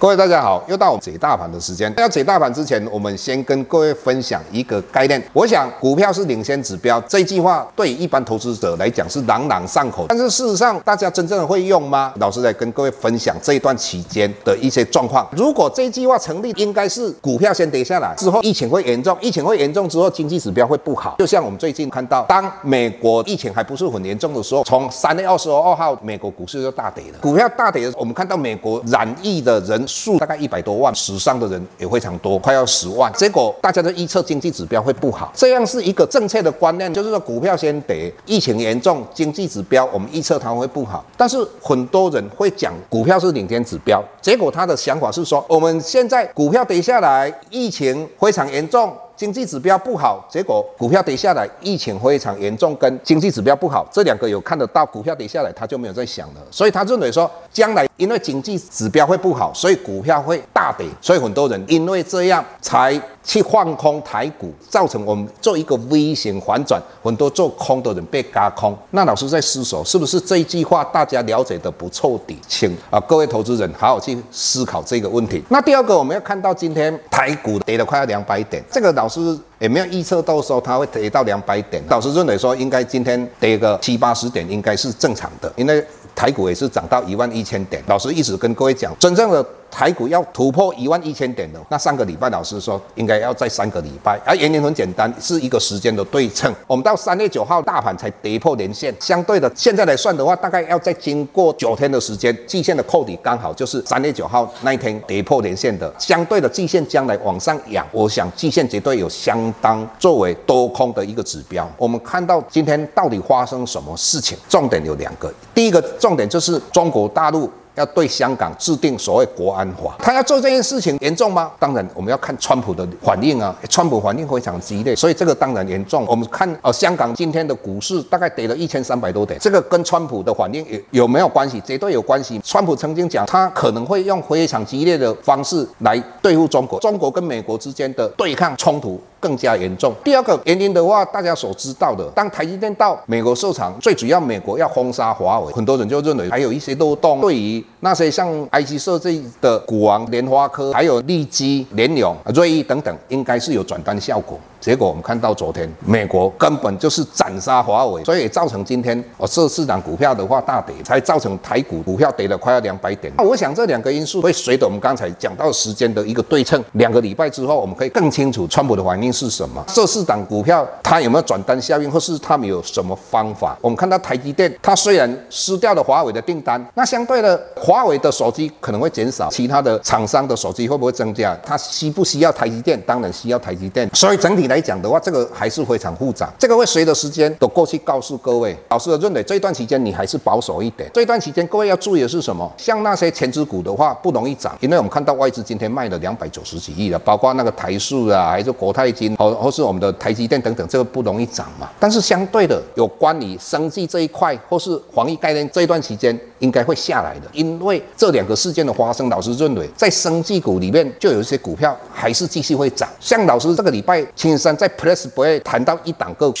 各位大家好，又到我们解大盘的时间。要解大盘之前，我们先跟各位分享一个概念。我想股票是领先指标，这句话对一般投资者来讲是朗朗上口。但是事实上，大家真正的会用吗？老师来跟各位分享这一段期间的一些状况。如果这句话成立，应该是股票先跌下来之后，疫情会严重，疫情会严重之后，经济指标会不好。就像我们最近看到，当美国疫情还不是很严重的时候，从三月二十二号，美国股市就大跌了。股票大跌的时候，我们看到美国染疫的人。数大概一百多万，死伤的人也非常多，快要十万。结果大家都预测经济指标会不好，这样是一个正确的观念，就是说股票先跌，疫情严重，经济指标我们预测它会不好。但是很多人会讲股票是领先指标，结果他的想法是说，我们现在股票跌下来，疫情非常严重。经济指标不好，结果股票跌下来，疫情非常严重，跟经济指标不好这两个有看得到，股票跌下来，他就没有在想了。所以他认为说，将来因为经济指标会不好，所以股票会大跌，所以很多人因为这样才去放空台股，造成我们做一个 V 型反转，很多做空的人被嘎空。那老师在思索，是不是这一句话大家了解的不彻底？请啊，各位投资人好好去思考这个问题。那第二个，我们要看到今天台股跌了快要两百点，这个老是也没有预测到说它会跌到两百点。老师认为说，应该今天跌个七八十点应该是正常的，因为台股也是涨到一万一千点。老师一直跟各位讲，真正的。台股要突破一万一千点的，那上个礼拜老师说应该要在三个礼拜，而原因很简单，是一个时间的对称。我们到三月九号大盘才跌破年线，相对的现在来算的话，大概要再经过九天的时间，季线的扣底刚好就是三月九号那一天跌破年线的。相对的季线将来往上扬，我想季线绝对有相当作为多空的一个指标。我们看到今天到底发生什么事情？重点有两个，第一个重点就是中国大陆。要对香港制定所谓国安法，他要做这件事情严重吗？当然，我们要看川普的反应啊，川普反应非常激烈，所以这个当然严重。我们看呃，香港今天的股市大概跌了一千三百多点，这个跟川普的反应有有没有关系？绝对有关系。川普曾经讲，他可能会用非常激烈的方式来对付中国，中国跟美国之间的对抗冲突更加严重。第二个原因的话，大家所知道的，当台积电到美国设厂，最主要美国要封杀华为，很多人就认为还有一些漏洞。对于那些像 IC 设计的股王联发科，还有利基、联永、瑞昱等等，应该是有转单效果。结果我们看到昨天美国根本就是斩杀华为，所以造成今天哦这市场股票的话大跌，才造成台股股票跌了快要两百点。那我想这两个因素会随着我们刚才讲到时间的一个对称，两个礼拜之后我们可以更清楚川普的反应是什么。这四档股票它有没有转单效应，或是他们有什么方法？我们看到台积电，它虽然失掉了华为的订单，那相对的华为的手机可能会减少，其他的厂商的手机会不会增加？它需不需要台积电？当然需要台积电。所以整体。来讲的话，这个还是非常复杂。这个会随着时间的过去告诉各位，老师的认为这一段期间你还是保守一点。这一段期间各位要注意的是什么？像那些权值股的话不容易涨，因为我们看到外资今天卖了两百九十几亿了，包括那个台塑啊，还是国泰金，或或是我们的台积电等等，这个不容易涨嘛。但是相对的，有关于生技这一块或是防疫概念这一段期间应该会下来的，因为这两个事件的发生，老师认为在生技股里面就有一些股票还是继续会涨。像老师这个礼拜清三在 Plus Boy 谈到一档个股，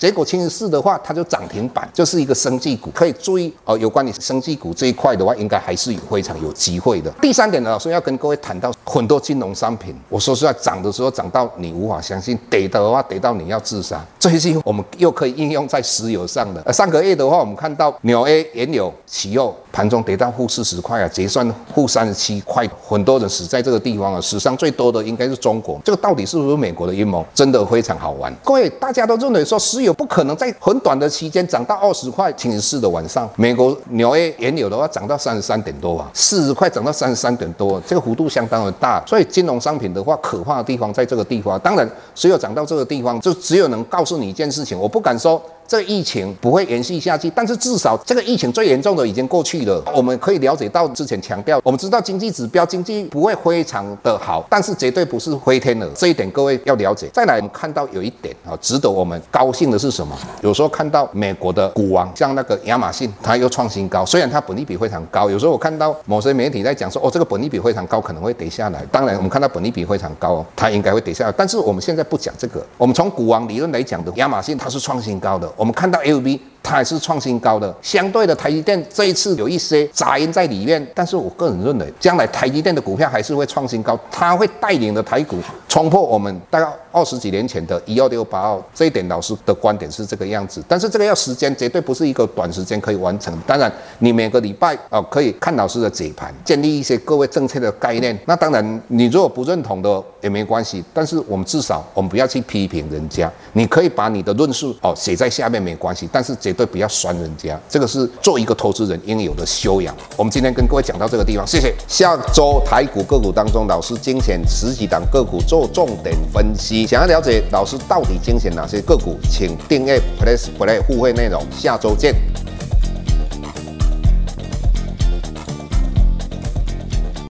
结果清四的话，它就涨停板，就是一个生技股，可以注意哦。有关于生技股这一块的话，应该还是有非常有机会的。第三点呢，老师要跟各位谈到很多金融商品，我说实话，涨的时候涨到你无法相信，跌的话跌到你要自杀。这些我们又可以应用在石油上的。上个月的话，我们看到纽 A 原油期油盘中跌到负四十块啊，结算负三十七块，很多人死在这个地方啊。史上最多的应该是中国，这个到底是不是美国的阴谋？真的非常好玩。各位，大家都认为说石油不可能在很短的期间涨到二十块。星期四的晚上，美国纽约原油的话涨到三十三点多啊，四十块涨到三十三点多，这个幅度相当的大。所以金融商品的话，可怕的地方在这个地方。当然，石油涨到这个地方，就只有能告诉你一件事情，我不敢说。这疫情不会延续下去，但是至少这个疫情最严重的已经过去了。我们可以了解到，之前强调，我们知道经济指标经济不会非常的好，但是绝对不是灰天鹅，这一点各位要了解。再来，我们看到有一点啊，值得我们高兴的是什么？有时候看到美国的股王，像那个亚马逊，它又创新高，虽然它本利比非常高。有时候我看到某些媒体在讲说，哦，这个本利比非常高，可能会跌下来。当然，我们看到本利比非常高，它应该会跌下来。但是我们现在不讲这个，我们从股王理论来讲的，亚马逊它是创新高的。我们看到 LV。它还是创新高的。相对的，台积电这一次有一些杂音在里面，但是我个人认为，将来台积电的股票还是会创新高，它会带领的台股冲破我们大概二十几年前的一二六八二。这一点老师的观点是这个样子，但是这个要时间，绝对不是一个短时间可以完成。当然，你每个礼拜啊可以看老师的解盘，建立一些各位正确的概念。那当然，你如果不认同的也没关系，但是我们至少我们不要去批评人家，你可以把你的论述哦写在下面没关系，但是绝对不要酸人家，这个是做一个投资人应有的修养。我们今天跟各位讲到这个地方，谢谢。下周台股个股当中，老师精选十几档个股做重点分析。想要了解老师到底精选哪些个股，请订阅 Plus Play 互惠内容。下周见。